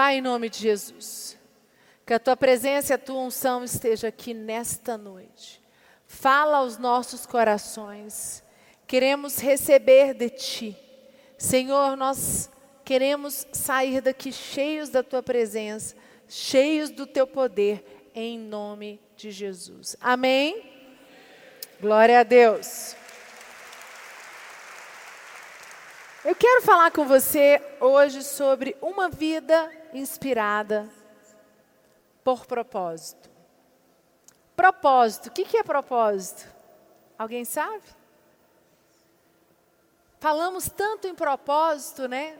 Pai, em nome de Jesus, que a tua presença e a tua unção esteja aqui nesta noite. Fala aos nossos corações. Queremos receber de ti. Senhor, nós queremos sair daqui cheios da tua presença, cheios do teu poder, em nome de Jesus. Amém? Glória a Deus. Eu quero falar com você hoje sobre uma vida inspirada por propósito. Propósito, o que é propósito? Alguém sabe? Falamos tanto em propósito, né?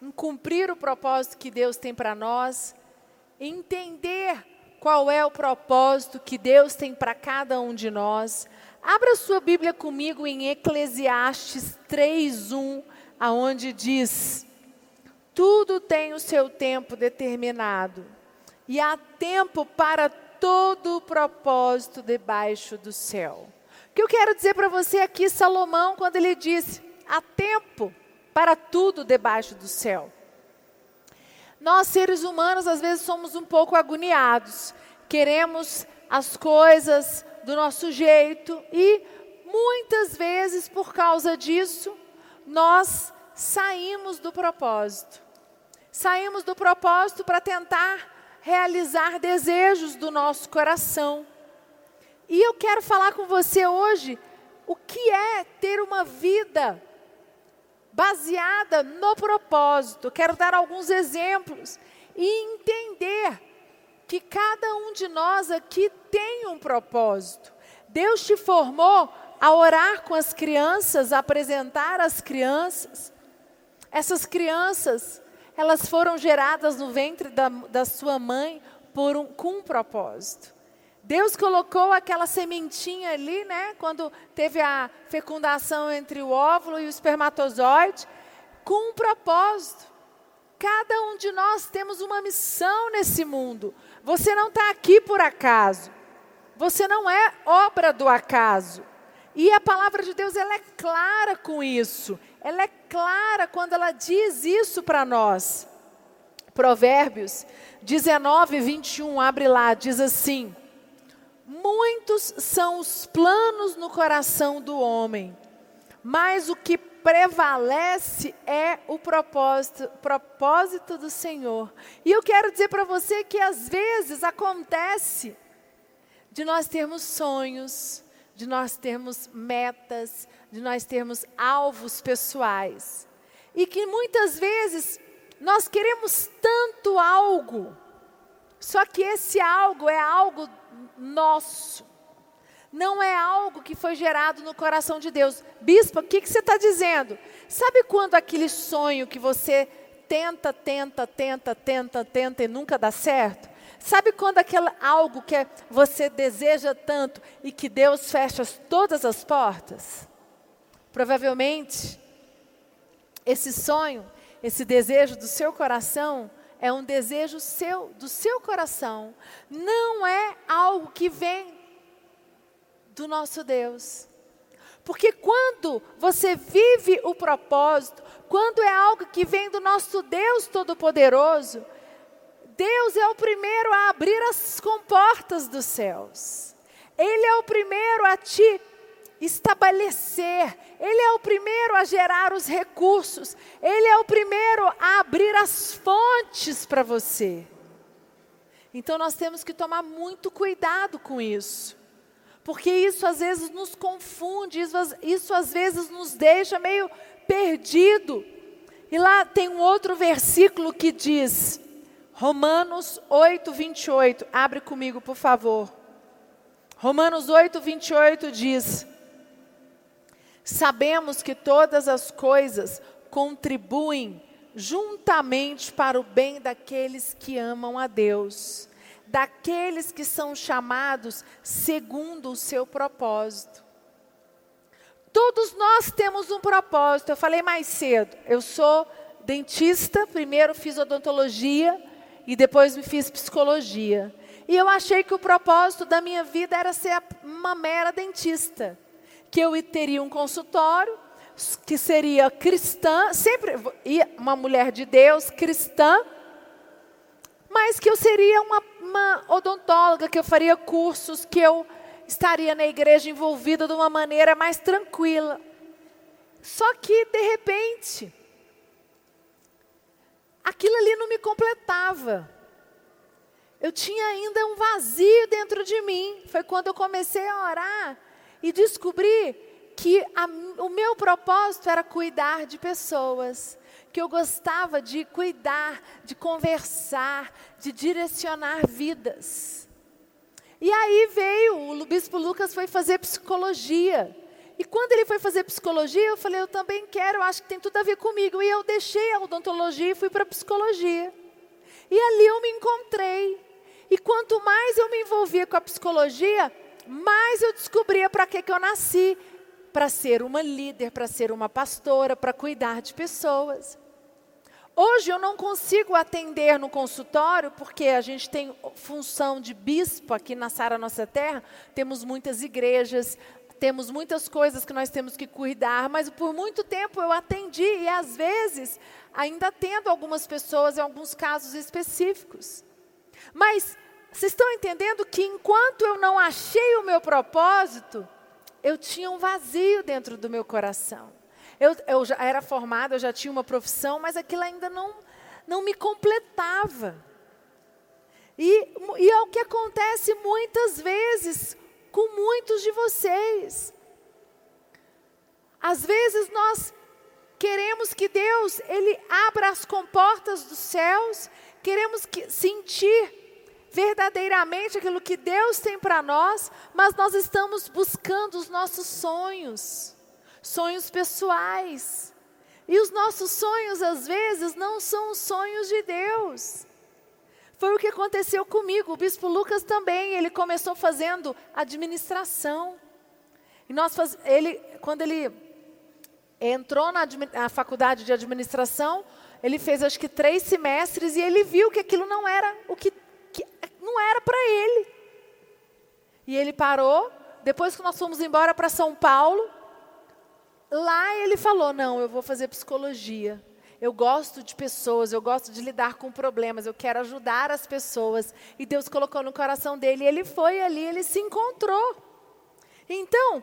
Em cumprir o propósito que Deus tem para nós, entender qual é o propósito que Deus tem para cada um de nós. Abra sua Bíblia comigo em Eclesiastes 3:1, aonde diz: Tudo tem o seu tempo determinado, e há tempo para todo o propósito debaixo do céu. O que eu quero dizer para você aqui, Salomão, quando ele disse: há tempo para tudo debaixo do céu. Nós, seres humanos, às vezes somos um pouco agoniados, queremos as coisas do nosso jeito e muitas vezes, por causa disso, nós saímos do propósito. Saímos do propósito para tentar realizar desejos do nosso coração. E eu quero falar com você hoje o que é ter uma vida baseada no propósito. Quero dar alguns exemplos e entender que cada um de nós aqui tem um propósito. Deus te formou a orar com as crianças, a apresentar as crianças. Essas crianças, elas foram geradas no ventre da, da sua mãe por um, com um propósito. Deus colocou aquela sementinha ali, né, quando teve a fecundação entre o óvulo e o espermatozoide, com um propósito. Cada um de nós temos uma missão nesse mundo. Você não está aqui por acaso. Você não é obra do acaso. E a palavra de Deus ela é clara com isso. Ela é clara quando ela diz isso para nós. Provérbios 19, 21, abre lá, diz assim: Muitos são os planos no coração do homem, mas o que prevalece é o propósito, propósito do Senhor. E eu quero dizer para você que às vezes acontece de nós termos sonhos, de nós termos metas, de nós termos alvos pessoais. E que muitas vezes nós queremos tanto algo, só que esse algo é algo nosso. Não é algo que foi gerado no coração de Deus. Bispo, o que, que você está dizendo? Sabe quando aquele sonho que você tenta, tenta, tenta, tenta, tenta e nunca dá certo? Sabe quando aquele algo que você deseja tanto e que Deus fecha todas as portas? Provavelmente, esse sonho, esse desejo do seu coração, é um desejo seu, do seu coração. Não é algo que vem do nosso Deus. Porque quando você vive o propósito, quando é algo que vem do nosso Deus Todo-Poderoso, Deus é o primeiro a abrir as comportas dos céus. Ele é o primeiro a te estabelecer, Ele é o primeiro a gerar os recursos, Ele é o primeiro a abrir as fontes para você. Então nós temos que tomar muito cuidado com isso, porque isso às vezes nos confunde, isso, isso às vezes nos deixa meio perdido. E lá tem um outro versículo que diz, Romanos 8, 28, abre comigo, por favor. Romanos 8, 28 diz: Sabemos que todas as coisas contribuem juntamente para o bem daqueles que amam a Deus, daqueles que são chamados segundo o seu propósito. Todos nós temos um propósito. Eu falei mais cedo, eu sou dentista, primeiro fiz odontologia e depois me fiz psicologia. E eu achei que o propósito da minha vida era ser uma mera dentista que eu teria um consultório, que seria cristã, sempre uma mulher de Deus, cristã, mas que eu seria uma, uma odontóloga, que eu faria cursos, que eu estaria na igreja envolvida de uma maneira mais tranquila. Só que, de repente, aquilo ali não me completava. Eu tinha ainda um vazio dentro de mim. Foi quando eu comecei a orar e descobri que a, o meu propósito era cuidar de pessoas, que eu gostava de cuidar, de conversar, de direcionar vidas. E aí veio, o bispo Lucas foi fazer psicologia. E quando ele foi fazer psicologia, eu falei, eu também quero, acho que tem tudo a ver comigo. E eu deixei a odontologia e fui para a psicologia. E ali eu me encontrei. E quanto mais eu me envolvia com a psicologia, mais eu descobria para que, que eu nasci. Para ser uma líder, para ser uma pastora, para cuidar de pessoas. Hoje eu não consigo atender no consultório, porque a gente tem função de bispo aqui na Sara Nossa Terra, temos muitas igrejas, temos muitas coisas que nós temos que cuidar, mas por muito tempo eu atendi e às vezes ainda atendo algumas pessoas em alguns casos específicos. Mas vocês estão entendendo que enquanto eu não achei o meu propósito, eu tinha um vazio dentro do meu coração. Eu, eu já era formada, eu já tinha uma profissão, mas aquilo ainda não, não me completava. E, e é o que acontece muitas vezes com muitos de vocês. Às vezes nós queremos que Deus ele abra as comportas dos céus, queremos que, sentir verdadeiramente aquilo que Deus tem para nós, mas nós estamos buscando os nossos sonhos, sonhos pessoais. E os nossos sonhos, às vezes, não são os sonhos de Deus. Foi o que aconteceu comigo. O bispo Lucas também, ele começou fazendo administração. E nós faz, ele, quando ele entrou na, na faculdade de administração, ele fez acho que três semestres e ele viu que aquilo não era o que, não era para ele. E ele parou. Depois que nós fomos embora para São Paulo, lá ele falou: não, eu vou fazer psicologia. Eu gosto de pessoas, eu gosto de lidar com problemas, eu quero ajudar as pessoas. E Deus colocou no coração dele, e ele foi ali, ele se encontrou. Então,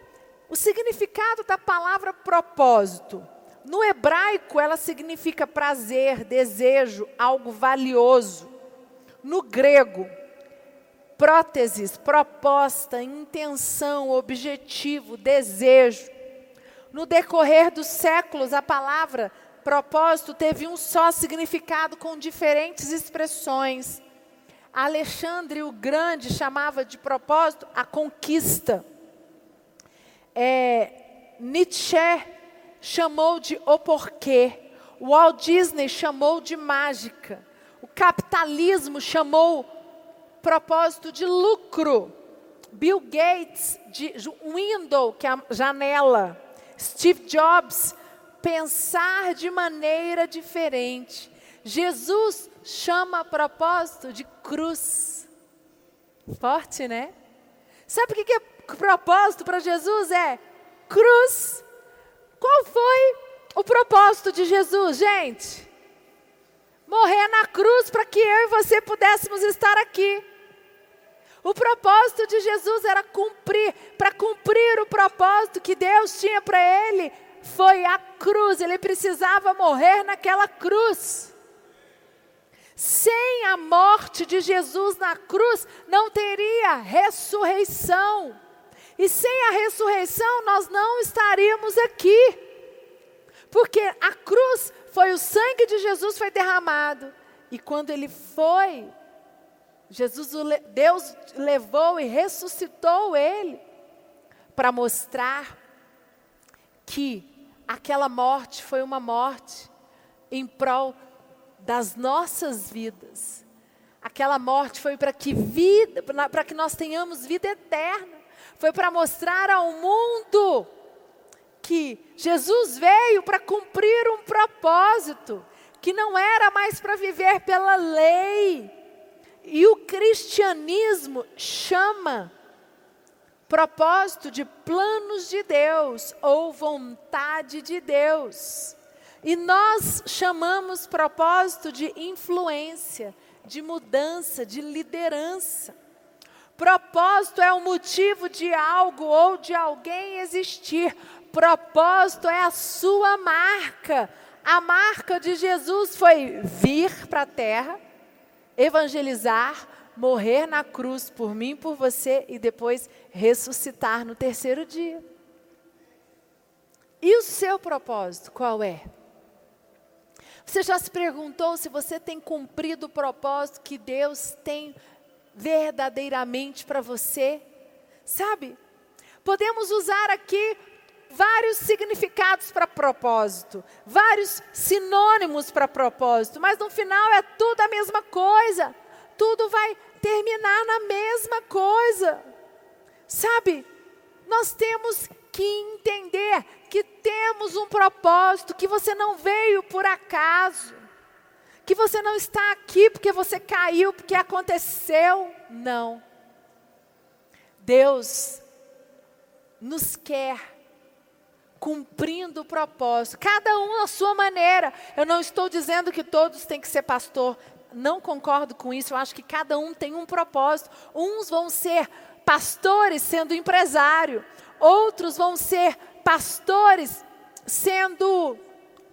o significado da palavra propósito. No hebraico, ela significa prazer, desejo, algo valioso. No grego, próteses, proposta, intenção, objetivo, desejo. No decorrer dos séculos, a palavra propósito teve um só significado com diferentes expressões. Alexandre o Grande chamava de propósito a conquista. É, Nietzsche chamou de o porquê. Walt Disney chamou de mágica. O capitalismo chamou propósito de lucro. Bill Gates de window, que é a janela. Steve Jobs pensar de maneira diferente. Jesus chama propósito de cruz. Forte, né? Sabe o que é propósito para Jesus? É cruz. Qual foi o propósito de Jesus, gente? Morrer na cruz para que eu e você pudéssemos estar aqui. O propósito de Jesus era cumprir, para cumprir o propósito que Deus tinha para ele, foi a cruz, ele precisava morrer naquela cruz. Sem a morte de Jesus na cruz, não teria ressurreição. E sem a ressurreição, nós não estaríamos aqui. Porque a cruz foi o sangue de Jesus foi derramado. E quando ele foi, Jesus, Deus levou e ressuscitou ele para mostrar que aquela morte foi uma morte em prol das nossas vidas. Aquela morte foi para que vida, para que nós tenhamos vida eterna. Foi para mostrar ao mundo que Jesus veio para cumprir um propósito, que não era mais para viver pela lei. E o cristianismo chama propósito de planos de Deus ou vontade de Deus. E nós chamamos propósito de influência, de mudança, de liderança. Propósito é o motivo de algo ou de alguém existir. Propósito é a sua marca. A marca de Jesus foi vir para a terra, evangelizar, morrer na cruz por mim, por você e depois ressuscitar no terceiro dia. E o seu propósito, qual é? Você já se perguntou se você tem cumprido o propósito que Deus tem verdadeiramente para você? Sabe? Podemos usar aqui vários significados para propósito, vários sinônimos para propósito, mas no final é tudo a mesma coisa. Tudo vai terminar na mesma coisa. Sabe? Nós temos que entender que temos um propósito, que você não veio por acaso, que você não está aqui porque você caiu, porque aconteceu. Não. Deus nos quer cumprindo o propósito, cada um à sua maneira. Eu não estou dizendo que todos têm que ser pastor, não concordo com isso. Eu acho que cada um tem um propósito. Uns vão ser pastores sendo empresário, outros vão ser pastores sendo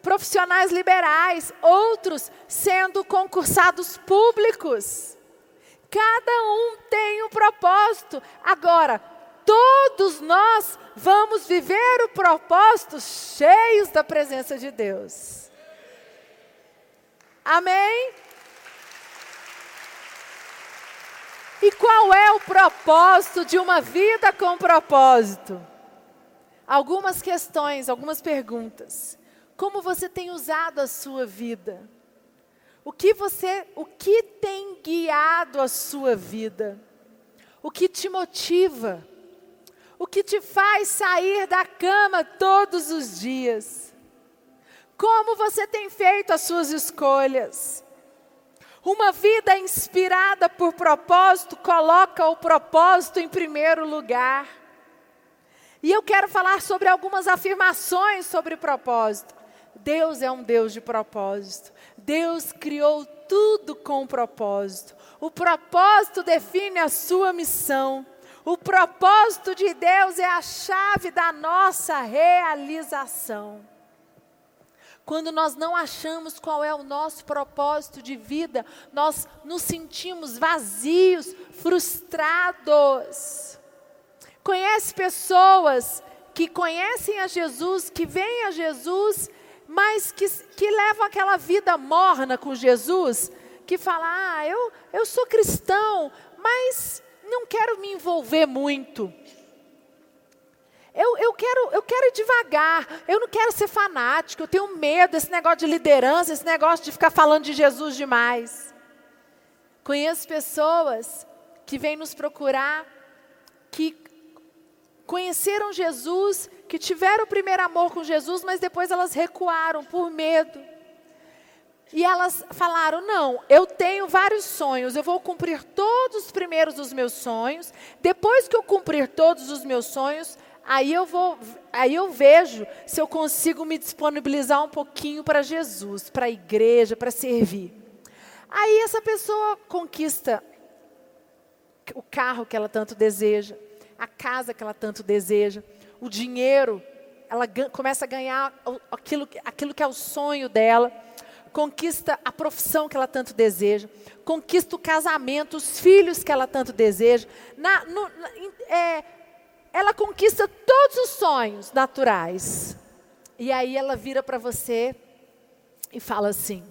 profissionais liberais, outros sendo concursados públicos. Cada um tem um propósito. Agora, todos nós vamos viver o propósito cheios da presença de Deus. Amém? E qual é o propósito de uma vida com propósito? Algumas questões, algumas perguntas. Como você tem usado a sua vida? O que você, o que tem guiado a sua vida? O que te motiva? O que te faz sair da cama todos os dias? Como você tem feito as suas escolhas? Uma vida inspirada por propósito coloca o propósito em primeiro lugar. E eu quero falar sobre algumas afirmações sobre propósito. Deus é um Deus de propósito. Deus criou tudo com propósito. O propósito define a sua missão. O propósito de Deus é a chave da nossa realização. Quando nós não achamos qual é o nosso propósito de vida, nós nos sentimos vazios, frustrados. Conhece pessoas que conhecem a Jesus, que vêm a Jesus, mas que, que levam aquela vida morna com Jesus, que fala: Ah, eu, eu sou cristão, mas não quero me envolver muito. Eu, eu, quero, eu quero ir devagar, eu não quero ser fanático, eu tenho medo desse negócio de liderança, esse negócio de ficar falando de Jesus demais. Conheço pessoas que vêm nos procurar, que conheceram Jesus, que tiveram o primeiro amor com Jesus, mas depois elas recuaram por medo. E elas falaram: não, eu tenho vários sonhos, eu vou cumprir todos os primeiros dos meus sonhos. Depois que eu cumprir todos os meus sonhos, aí eu vou, aí eu vejo se eu consigo me disponibilizar um pouquinho para Jesus, para a igreja, para servir. Aí essa pessoa conquista o carro que ela tanto deseja, a casa que ela tanto deseja, o dinheiro, ela começa a ganhar aquilo, aquilo que é o sonho dela, conquista a profissão que ela tanto deseja, conquista o casamento, os filhos que ela tanto deseja. Na, no, é, ela conquista todos os sonhos naturais. E aí ela vira para você e fala assim: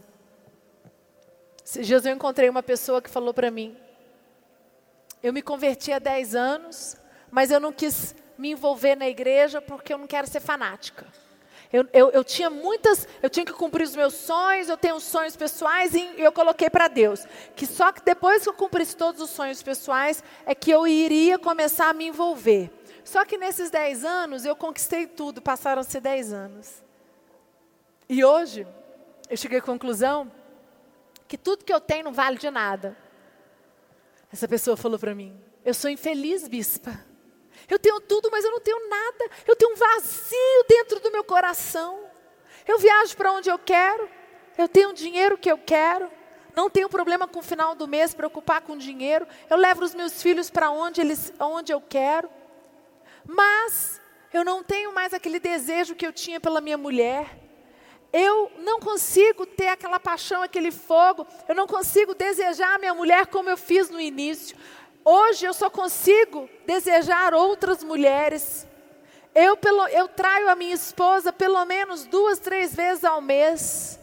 dias eu encontrei uma pessoa que falou para mim: Eu me converti há 10 anos, mas eu não quis me envolver na igreja porque eu não quero ser fanática. Eu, eu, eu, tinha muitas, eu tinha que cumprir os meus sonhos, eu tenho sonhos pessoais e eu coloquei para Deus. Que só que depois que eu cumprisse todos os sonhos pessoais, é que eu iria começar a me envolver. Só que nesses 10 anos eu conquistei tudo, passaram-se 10 anos. E hoje eu cheguei à conclusão que tudo que eu tenho não vale de nada. Essa pessoa falou para mim: Eu sou infeliz, bispa. Eu tenho tudo, mas eu não tenho nada. Eu tenho um vazio dentro do meu coração. Eu viajo para onde eu quero. Eu tenho o dinheiro que eu quero. não tenho problema com o final do mês, preocupar com dinheiro. Eu levo os meus filhos para onde, eles, onde eu quero. Mas eu não tenho mais aquele desejo que eu tinha pela minha mulher. Eu não consigo ter aquela paixão, aquele fogo. Eu não consigo desejar a minha mulher como eu fiz no início. Hoje eu só consigo desejar outras mulheres. Eu, pelo, eu traio a minha esposa pelo menos duas, três vezes ao mês.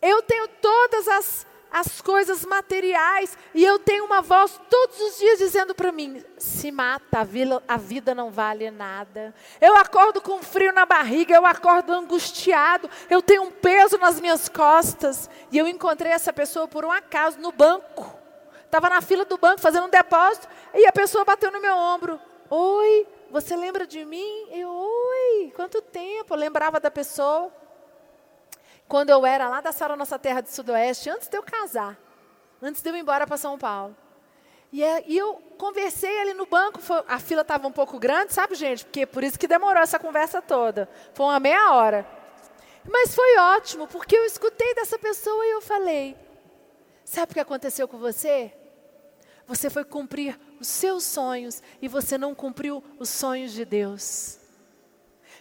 Eu tenho todas as, as coisas materiais e eu tenho uma voz todos os dias dizendo para mim: se mata, a a vida não vale nada. Eu acordo com frio na barriga, eu acordo angustiado, eu tenho um peso nas minhas costas. E eu encontrei essa pessoa por um acaso no banco. Estava na fila do banco fazendo um depósito e a pessoa bateu no meu ombro. Oi, você lembra de mim? Eu, oi, quanto tempo? Eu lembrava da pessoa quando eu era lá da Sara Nossa Terra do Sudoeste, antes de eu casar, antes de eu ir embora para São Paulo. E, é, e, eu conversei ali no banco, foi, a fila estava um pouco grande, sabe, gente? Porque por isso que demorou essa conversa toda. Foi uma meia hora. Mas foi ótimo, porque eu escutei dessa pessoa e eu falei: Sabe o que aconteceu com você? Você foi cumprir os seus sonhos e você não cumpriu os sonhos de Deus.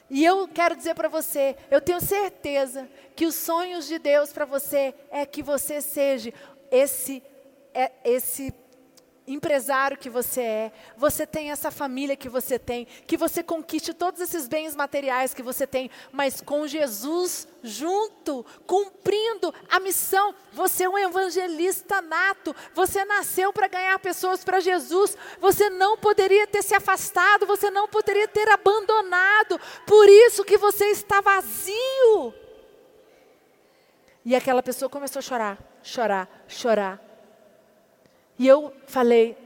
E eu quero dizer para você, eu tenho certeza que os sonhos de Deus para você é que você seja esse, é, esse empresário que você é, você tem essa família que você tem, que você conquiste todos esses bens materiais que você tem, mas com Jesus junto, cumprindo a missão. Você é um evangelista nato, você nasceu para ganhar pessoas para Jesus, você não poderia ter se afastado, você não poderia ter abandonado, por isso que você está vazio. E aquela pessoa começou a chorar, chorar, chorar. E eu falei: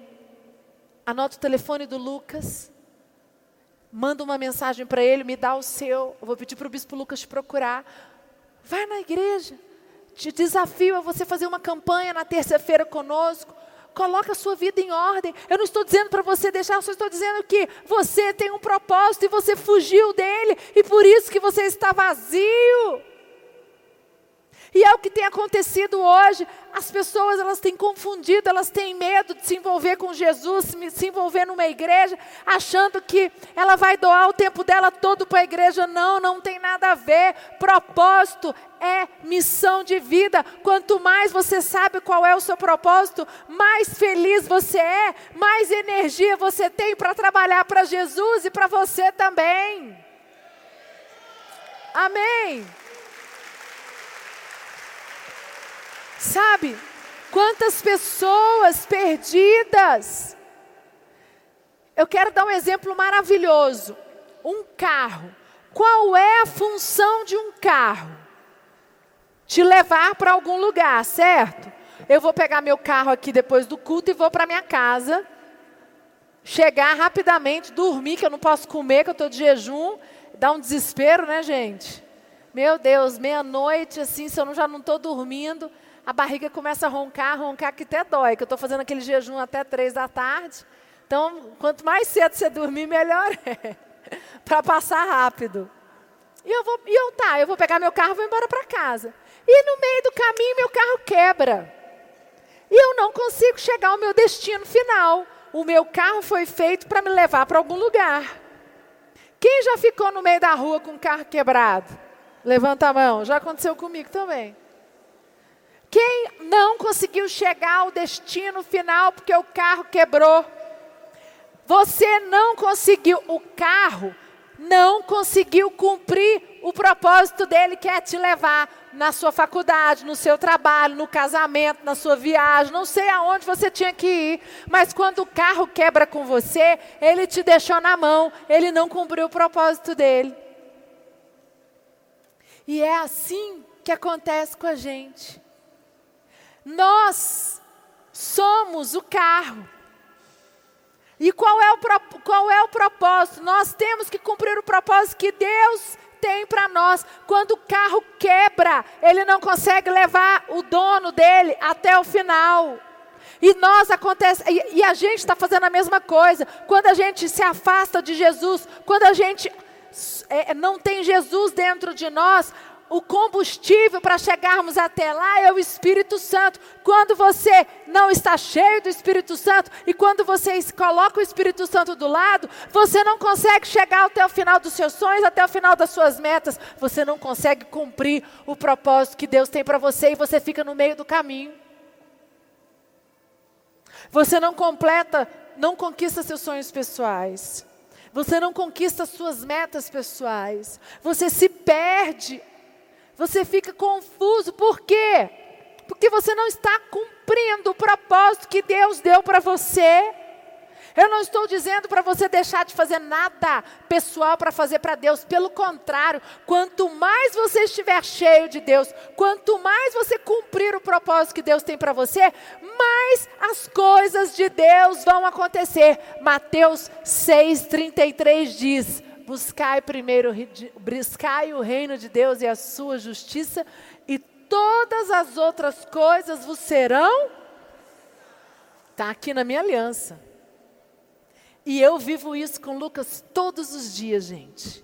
anota o telefone do Lucas, manda uma mensagem para ele, me dá o seu. Eu vou pedir para o bispo Lucas te procurar. Vai na igreja. Te desafio a você fazer uma campanha na terça-feira conosco. Coloca a sua vida em ordem. Eu não estou dizendo para você deixar, eu só estou dizendo que você tem um propósito e você fugiu dele, e por isso que você está vazio. E é o que tem acontecido hoje. As pessoas elas têm confundido, elas têm medo de se envolver com Jesus, se envolver numa igreja, achando que ela vai doar o tempo dela todo para a igreja. Não, não tem nada a ver. Propósito é missão de vida. Quanto mais você sabe qual é o seu propósito, mais feliz você é, mais energia você tem para trabalhar para Jesus e para você também. Amém. Sabe? Quantas pessoas perdidas. Eu quero dar um exemplo maravilhoso. Um carro. Qual é a função de um carro? Te levar para algum lugar, certo? Eu vou pegar meu carro aqui depois do culto e vou para minha casa. Chegar rapidamente, dormir, que eu não posso comer, que eu estou de jejum. Dá um desespero, né, gente? Meu Deus, meia-noite, assim, se eu já não estou dormindo a barriga começa a roncar, roncar que até dói, que eu estou fazendo aquele jejum até três da tarde. Então, quanto mais cedo você dormir, melhor é. para passar rápido. E eu vou, e eu tá, eu vou pegar meu carro e vou embora para casa. E no meio do caminho meu carro quebra. E eu não consigo chegar ao meu destino final. O meu carro foi feito para me levar para algum lugar. Quem já ficou no meio da rua com o carro quebrado? Levanta a mão. Já aconteceu comigo também. Quem não conseguiu chegar ao destino final porque o carro quebrou? Você não conseguiu, o carro não conseguiu cumprir o propósito dele, que é te levar na sua faculdade, no seu trabalho, no casamento, na sua viagem, não sei aonde você tinha que ir, mas quando o carro quebra com você, ele te deixou na mão, ele não cumpriu o propósito dele. E é assim que acontece com a gente. Nós somos o carro. E qual é, o, qual é o propósito? Nós temos que cumprir o propósito que Deus tem para nós. Quando o carro quebra, ele não consegue levar o dono dele até o final. E nós acontece, e, e a gente está fazendo a mesma coisa. Quando a gente se afasta de Jesus, quando a gente é, não tem Jesus dentro de nós, o combustível para chegarmos até lá é o Espírito Santo. Quando você não está cheio do Espírito Santo e quando você coloca o Espírito Santo do lado, você não consegue chegar até o final dos seus sonhos, até o final das suas metas. Você não consegue cumprir o propósito que Deus tem para você e você fica no meio do caminho. Você não completa, não conquista seus sonhos pessoais. Você não conquista suas metas pessoais. Você se perde. Você fica confuso. Por quê? Porque você não está cumprindo o propósito que Deus deu para você. Eu não estou dizendo para você deixar de fazer nada pessoal para fazer para Deus. Pelo contrário, quanto mais você estiver cheio de Deus, quanto mais você cumprir o propósito que Deus tem para você, mais as coisas de Deus vão acontecer. Mateus 6,33 diz: Buscai primeiro, buscai o reino de Deus e a sua justiça, e todas as outras coisas vos serão. Está aqui na minha aliança. E eu vivo isso com Lucas todos os dias, gente.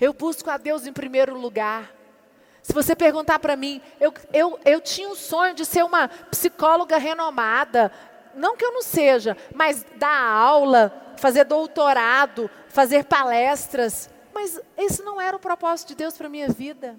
Eu busco a Deus em primeiro lugar. Se você perguntar para mim, eu, eu, eu tinha um sonho de ser uma psicóloga renomada. Não que eu não seja, mas dar aula, fazer doutorado, fazer palestras. Mas esse não era o propósito de Deus para a minha vida.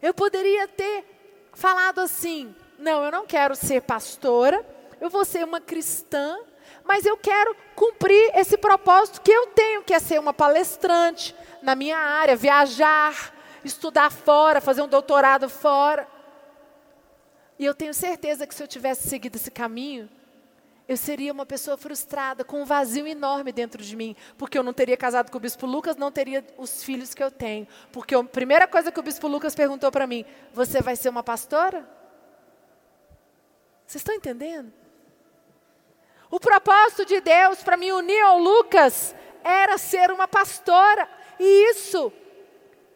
Eu poderia ter falado assim: não, eu não quero ser pastora, eu vou ser uma cristã mas eu quero cumprir esse propósito que eu tenho, que é ser uma palestrante na minha área, viajar, estudar fora, fazer um doutorado fora. E eu tenho certeza que se eu tivesse seguido esse caminho, eu seria uma pessoa frustrada, com um vazio enorme dentro de mim, porque eu não teria casado com o bispo Lucas, não teria os filhos que eu tenho. Porque a primeira coisa que o bispo Lucas perguntou para mim: Você vai ser uma pastora? Vocês estão entendendo? O propósito de Deus para me unir ao Lucas era ser uma pastora. E isso,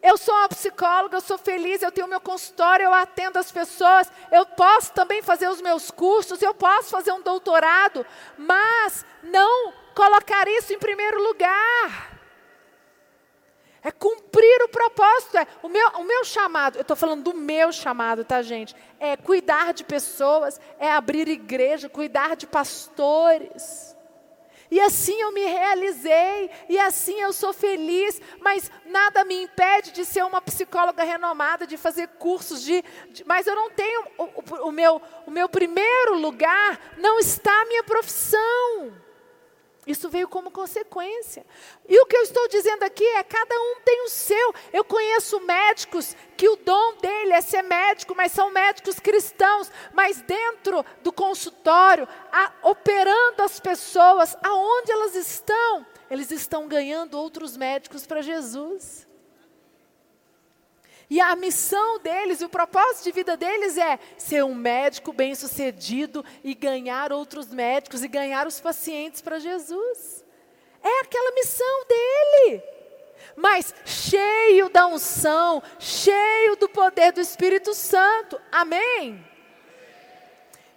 eu sou uma psicóloga, eu sou feliz, eu tenho meu consultório, eu atendo as pessoas, eu posso também fazer os meus cursos, eu posso fazer um doutorado, mas não colocar isso em primeiro lugar. É cumprir o propósito. É o, meu, o meu chamado, eu estou falando do meu chamado, tá, gente? É cuidar de pessoas, é abrir igreja, cuidar de pastores. E assim eu me realizei, e assim eu sou feliz, mas nada me impede de ser uma psicóloga renomada, de fazer cursos, de, de mas eu não tenho, o, o, o, meu, o meu primeiro lugar não está a minha profissão. Isso veio como consequência. E o que eu estou dizendo aqui é: cada um tem o seu. Eu conheço médicos que o dom dele é ser médico, mas são médicos cristãos, mas dentro do consultório, a, operando as pessoas, aonde elas estão, eles estão ganhando outros médicos para Jesus. E a missão deles, o propósito de vida deles é ser um médico bem-sucedido e ganhar outros médicos e ganhar os pacientes para Jesus. É aquela missão dele. Mas cheio da unção, cheio do poder do Espírito Santo. Amém?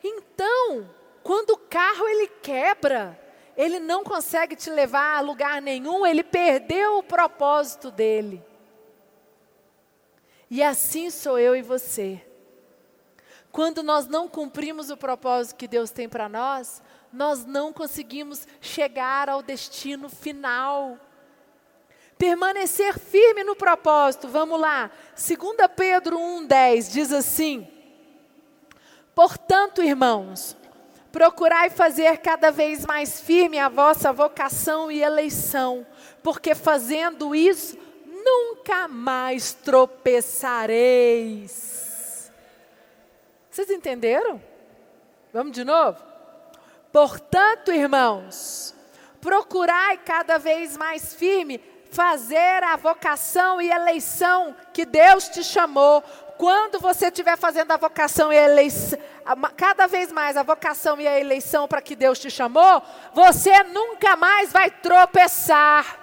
Então, quando o carro ele quebra, ele não consegue te levar a lugar nenhum, ele perdeu o propósito dele. E assim sou eu e você. Quando nós não cumprimos o propósito que Deus tem para nós, nós não conseguimos chegar ao destino final. Permanecer firme no propósito, vamos lá. 2 Pedro 1,10 diz assim: Portanto, irmãos, procurai fazer cada vez mais firme a vossa vocação e eleição, porque fazendo isso, nunca mais tropeçareis. Vocês entenderam? Vamos de novo? Portanto, irmãos, procurai cada vez mais firme fazer a vocação e eleição que Deus te chamou. Quando você estiver fazendo a vocação e a eleição, cada vez mais a vocação e a eleição para que Deus te chamou, você nunca mais vai tropeçar.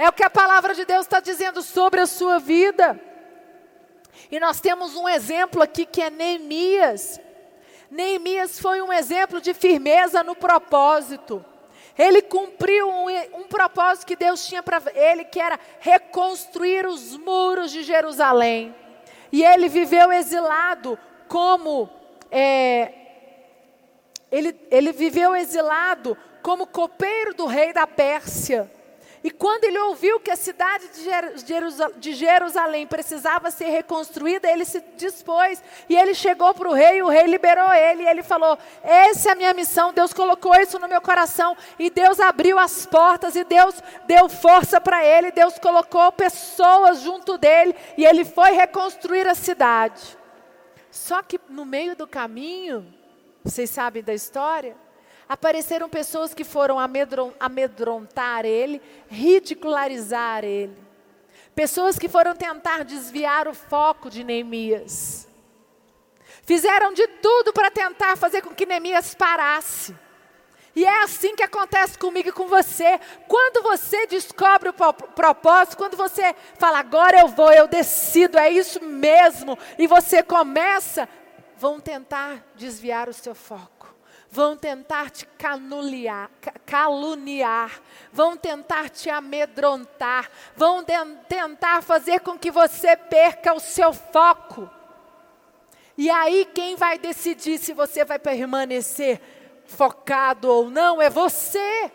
É o que a palavra de Deus está dizendo sobre a sua vida. E nós temos um exemplo aqui que é Neemias. Neemias foi um exemplo de firmeza no propósito. Ele cumpriu um, um propósito que Deus tinha para ele, que era reconstruir os muros de Jerusalém. E ele viveu exilado como. É, ele, ele viveu exilado como copeiro do rei da Pérsia. E quando ele ouviu que a cidade de Jerusalém precisava ser reconstruída, ele se dispôs e ele chegou para o rei, e o rei liberou ele, e ele falou: Essa é a minha missão, Deus colocou isso no meu coração, e Deus abriu as portas, e Deus deu força para ele, Deus colocou pessoas junto dele, e ele foi reconstruir a cidade. Só que no meio do caminho, vocês sabem da história? Apareceram pessoas que foram amedrontar ele, ridicularizar ele. Pessoas que foram tentar desviar o foco de Neemias. Fizeram de tudo para tentar fazer com que Neemias parasse. E é assim que acontece comigo e com você. Quando você descobre o propósito, quando você fala, agora eu vou, eu decido, é isso mesmo, e você começa, vão tentar desviar o seu foco vão tentar te canuliar, caluniar, vão tentar te amedrontar, vão tentar fazer com que você perca o seu foco. E aí quem vai decidir se você vai permanecer focado ou não é você.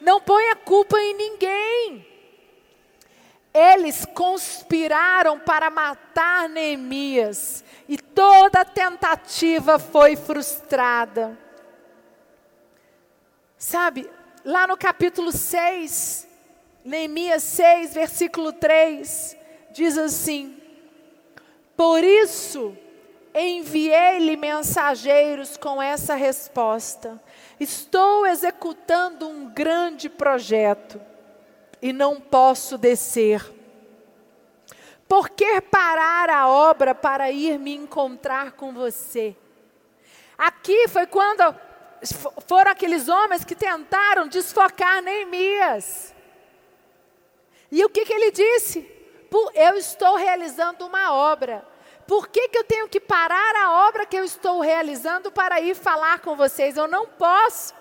Não ponha culpa em ninguém. Eles conspiraram para matar Neemias e toda tentativa foi frustrada. Sabe, lá no capítulo 6, Neemias 6, versículo 3, diz assim: Por isso enviei-lhe mensageiros com essa resposta: Estou executando um grande projeto e não posso descer. Por que parar a obra para ir me encontrar com você? Aqui foi quando foram aqueles homens que tentaram desfocar Neemias. E o que, que ele disse? Eu estou realizando uma obra. Por que, que eu tenho que parar a obra que eu estou realizando para ir falar com vocês? Eu não posso.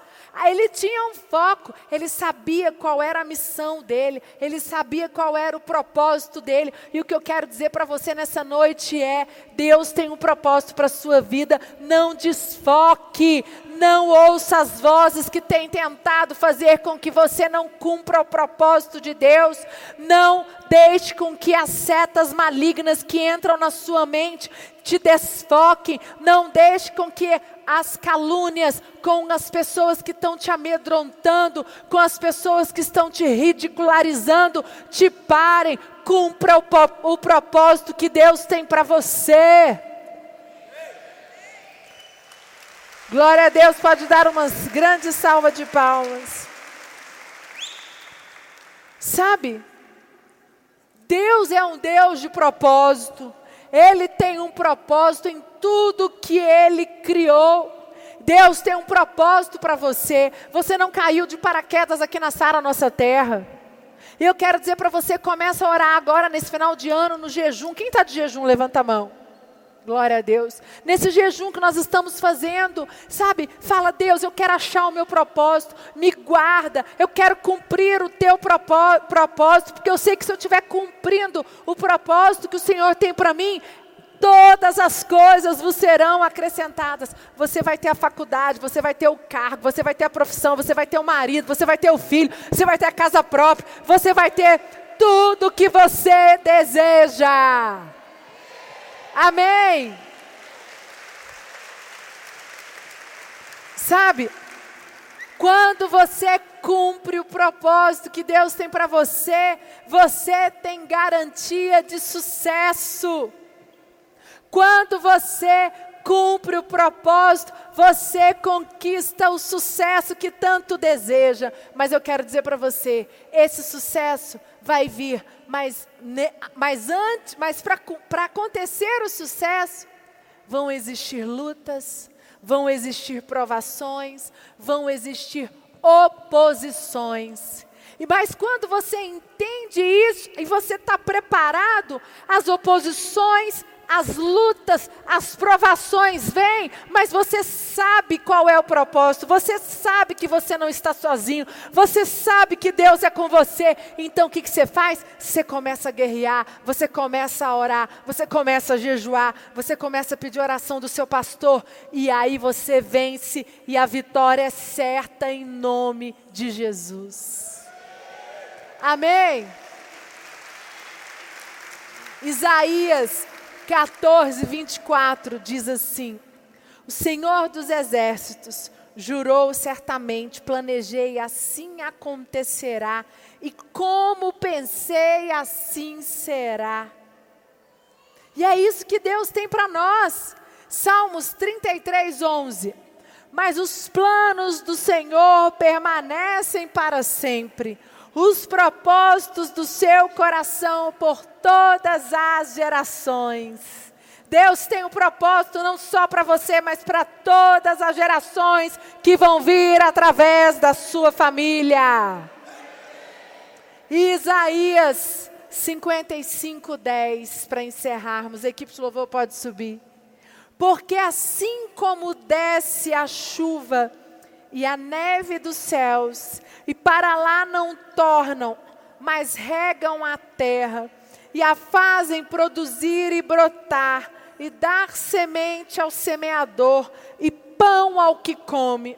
Ele tinha um foco, ele sabia qual era a missão dele, ele sabia qual era o propósito dele. E o que eu quero dizer para você nessa noite é: Deus tem um propósito para a sua vida, não desfoque, não ouça as vozes que têm tentado fazer com que você não cumpra o propósito de Deus. Não deixe com que as setas malignas que entram na sua mente te desfoquem. Não deixe com que as calúnias com as pessoas que estão te amedrontando, com as pessoas que estão te ridicularizando, te parem. Cumpra o, o propósito que Deus tem para você. Glória a Deus, pode dar umas grandes salvas de palmas. Sabe, Deus é um Deus de propósito. Ele tem um propósito em tudo que Ele criou. Deus tem um propósito para você. Você não caiu de paraquedas aqui na Sara, nossa terra. E eu quero dizer para você, começa a orar agora nesse final de ano, no jejum. Quem está de jejum, levanta a mão. Glória a Deus. Nesse jejum que nós estamos fazendo, sabe? Fala, Deus, eu quero achar o meu propósito, me guarda, eu quero cumprir o teu propósito, porque eu sei que se eu estiver cumprindo o propósito que o Senhor tem para mim, todas as coisas vos serão acrescentadas. Você vai ter a faculdade, você vai ter o cargo, você vai ter a profissão, você vai ter o marido, você vai ter o filho, você vai ter a casa própria, você vai ter tudo que você deseja. Amém. Sabe, quando você cumpre o propósito que Deus tem para você, você tem garantia de sucesso. Quando você cumpre o propósito, você conquista o sucesso que tanto deseja. Mas eu quero dizer para você, esse sucesso vai vir, mas, mas antes, mas para acontecer o sucesso, vão existir lutas, vão existir provações, vão existir oposições. E mas quando você entende isso e você está preparado, as oposições as lutas, as provações vêm, mas você sabe qual é o propósito, você sabe que você não está sozinho, você sabe que Deus é com você. Então o que, que você faz? Você começa a guerrear, você começa a orar, você começa a jejuar, você começa a pedir oração do seu pastor, e aí você vence, e a vitória é certa em nome de Jesus. Amém. Isaías 14, 24 diz assim: O Senhor dos Exércitos jurou certamente, planejei, assim acontecerá, e como pensei, assim será. E é isso que Deus tem para nós. Salmos 33, 11. Mas os planos do Senhor permanecem para sempre os propósitos do seu coração por todas as gerações. Deus tem um propósito não só para você, mas para todas as gerações que vão vir através da sua família. Isaías 55, 10, para encerrarmos. Equipe de louvor pode subir. Porque assim como desce a chuva e a neve dos céus, e para lá não tornam, mas regam a terra, e a fazem produzir e brotar, e dar semente ao semeador, e pão ao que come.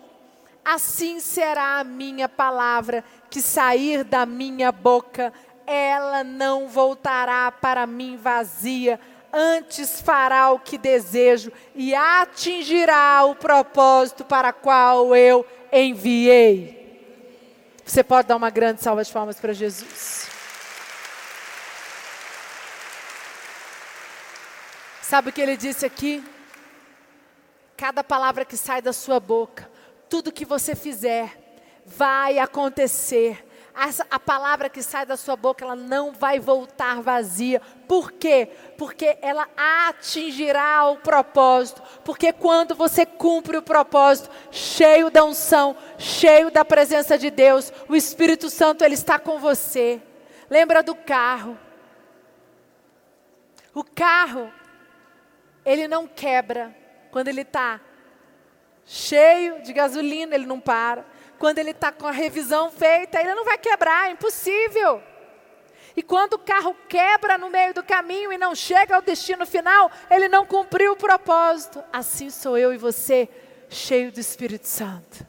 Assim será a minha palavra que sair da minha boca, ela não voltará para mim vazia, antes fará o que desejo e atingirá o propósito para qual eu enviei. Você pode dar uma grande salva de palmas para Jesus. Sabe o que ele disse aqui? Cada palavra que sai da sua boca, tudo que você fizer, vai acontecer a palavra que sai da sua boca, ela não vai voltar vazia. Por quê? Porque ela atingirá o propósito. Porque quando você cumpre o propósito, cheio da unção, cheio da presença de Deus, o Espírito Santo ele está com você. Lembra do carro? O carro, ele não quebra quando ele está cheio de gasolina, ele não para quando ele está com a revisão feita, ele não vai quebrar, é impossível. E quando o carro quebra no meio do caminho e não chega ao destino final, ele não cumpriu o propósito. Assim sou eu e você, cheio do Espírito Santo.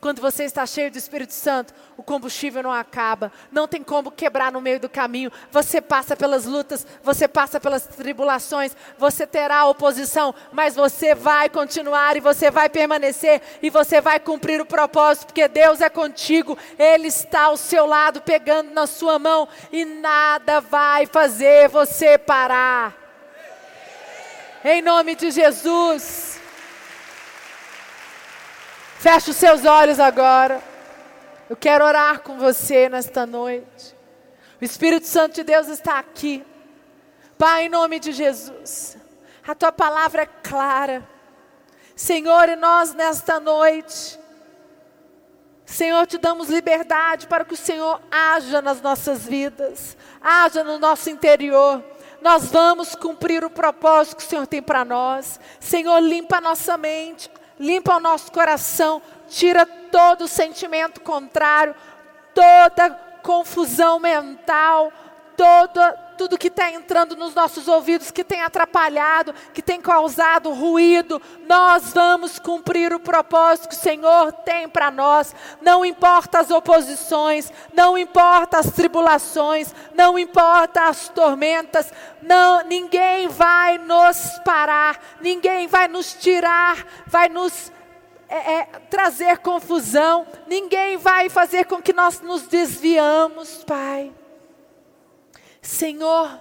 Quando você está cheio do Espírito Santo, o combustível não acaba, não tem como quebrar no meio do caminho. Você passa pelas lutas, você passa pelas tribulações, você terá oposição, mas você vai continuar e você vai permanecer e você vai cumprir o propósito, porque Deus é contigo, Ele está ao seu lado, pegando na sua mão e nada vai fazer você parar. Em nome de Jesus. Feche os seus olhos agora. Eu quero orar com você nesta noite. O Espírito Santo de Deus está aqui. Pai, em nome de Jesus. A tua palavra é clara. Senhor, e nós nesta noite, Senhor, te damos liberdade para que o Senhor haja nas nossas vidas, haja no nosso interior. Nós vamos cumprir o propósito que o Senhor tem para nós. Senhor, limpa a nossa mente, limpa o nosso coração, tira todo sentimento contrário, toda confusão mental, toda tudo que está entrando nos nossos ouvidos, que tem atrapalhado, que tem causado ruído, nós vamos cumprir o propósito que o Senhor tem para nós. Não importa as oposições, não importa as tribulações, não importa as tormentas, não, ninguém vai nos parar, ninguém vai nos tirar, vai nos é, é, trazer confusão, ninguém vai fazer com que nós nos desviamos, Pai. Senhor,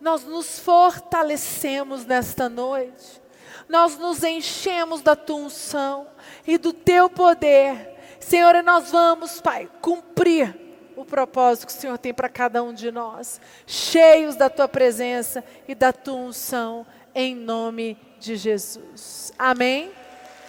nós nos fortalecemos nesta noite, nós nos enchemos da tua unção e do teu poder. Senhor, e nós vamos, Pai, cumprir o propósito que o Senhor tem para cada um de nós, cheios da tua presença e da tua unção, em nome de Jesus. Amém.